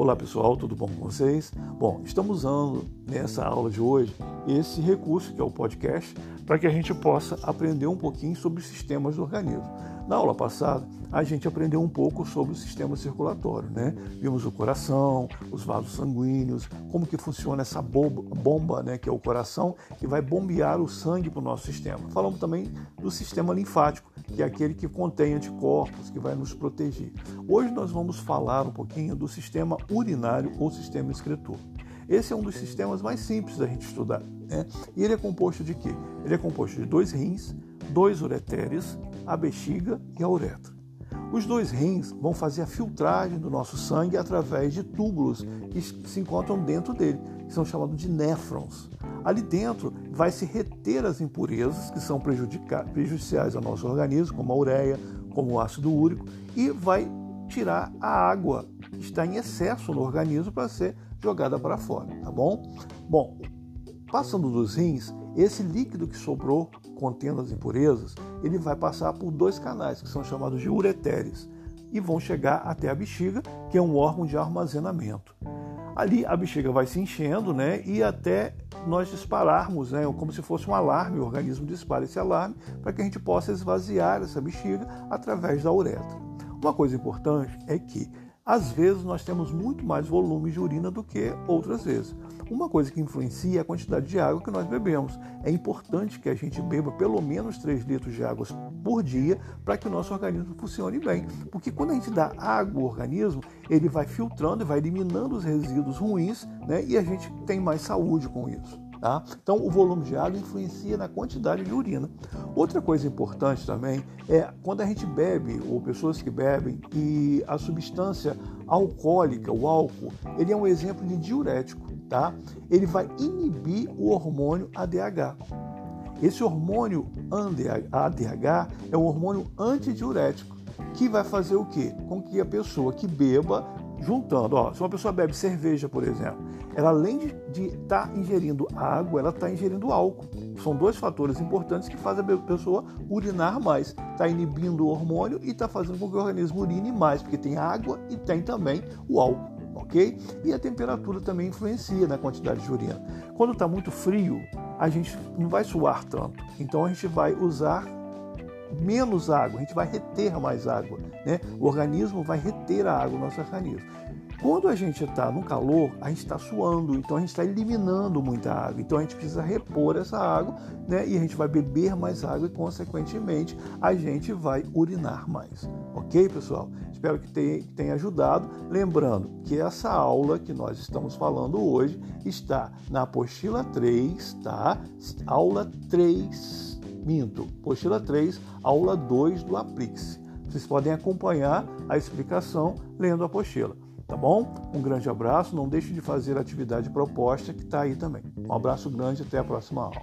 Olá pessoal, tudo bom com vocês? Bom, estamos usando nessa aula de hoje esse recurso que é o podcast para que a gente possa aprender um pouquinho sobre os sistemas do organismo. Na aula passada, a gente aprendeu um pouco sobre o sistema circulatório, né? Vimos o coração, os vasos sanguíneos, como que funciona essa bomba, né, que é o coração, que vai bombear o sangue para o nosso sistema. Falamos também do sistema linfático, que é aquele que contém anticorpos, que vai nos proteger. Hoje nós vamos falar um pouquinho do sistema urinário ou sistema excretor. Esse é um dos sistemas mais simples da gente estudar. Né? E ele é composto de quê? Ele é composto de dois rins, dois ureteres, a bexiga e a uretra. Os dois rins vão fazer a filtragem do nosso sangue através de túbulos que se encontram dentro dele, que são chamados de néfrons. Ali dentro vai se reter as impurezas que são prejudiciais ao nosso organismo, como a ureia, como o ácido úrico, e vai tirar a água que está em excesso no organismo para ser jogada para fora, tá bom? Bom, passando dos rins, esse líquido que sobrou contendo as impurezas, ele vai passar por dois canais que são chamados de ureteres e vão chegar até a bexiga, que é um órgão de armazenamento. Ali a bexiga vai se enchendo, né, e até nós dispararmos, né, como se fosse um alarme, o organismo dispara esse alarme para que a gente possa esvaziar essa bexiga através da uretra. Uma coisa importante é que às vezes nós temos muito mais volume de urina do que outras vezes. Uma coisa que influencia é a quantidade de água que nós bebemos. É importante que a gente beba pelo menos 3 litros de água por dia para que o nosso organismo funcione bem. Porque quando a gente dá água ao organismo, ele vai filtrando e vai eliminando os resíduos ruins né? e a gente tem mais saúde com isso. Tá? Então, o volume de água influencia na quantidade de urina. Outra coisa importante também é quando a gente bebe, ou pessoas que bebem, e a substância alcoólica, o álcool, ele é um exemplo de diurético. Tá? Ele vai inibir o hormônio ADH. Esse hormônio ADH é um hormônio antidiurético que vai fazer o quê? Com que a pessoa que beba juntando. Ó, se uma pessoa bebe cerveja, por exemplo, ela além de estar tá ingerindo água, ela está ingerindo álcool. São dois fatores importantes que fazem a pessoa urinar mais. Está inibindo o hormônio e está fazendo com que o organismo urine mais, porque tem água e tem também o álcool. Ok? E a temperatura também influencia na quantidade de urina. Quando está muito frio, a gente não vai suar tanto. Então a gente vai usar menos água, a gente vai reter mais água. Né? O organismo vai reter a água no nosso organismo. Quando a gente está no calor, a gente está suando, então a gente está eliminando muita água. Então a gente precisa repor essa água né? e a gente vai beber mais água e, consequentemente, a gente vai urinar mais. Ok, pessoal? Espero que tenha, ajudado. Lembrando que essa aula que nós estamos falando hoje está na apostila 3, tá? Aula 3 Minto, apostila 3, aula 2 do Aplique-se. Vocês podem acompanhar a explicação lendo a apostila. Tá bom? Um grande abraço. Não deixe de fazer a atividade proposta que está aí também. Um abraço grande até a próxima aula.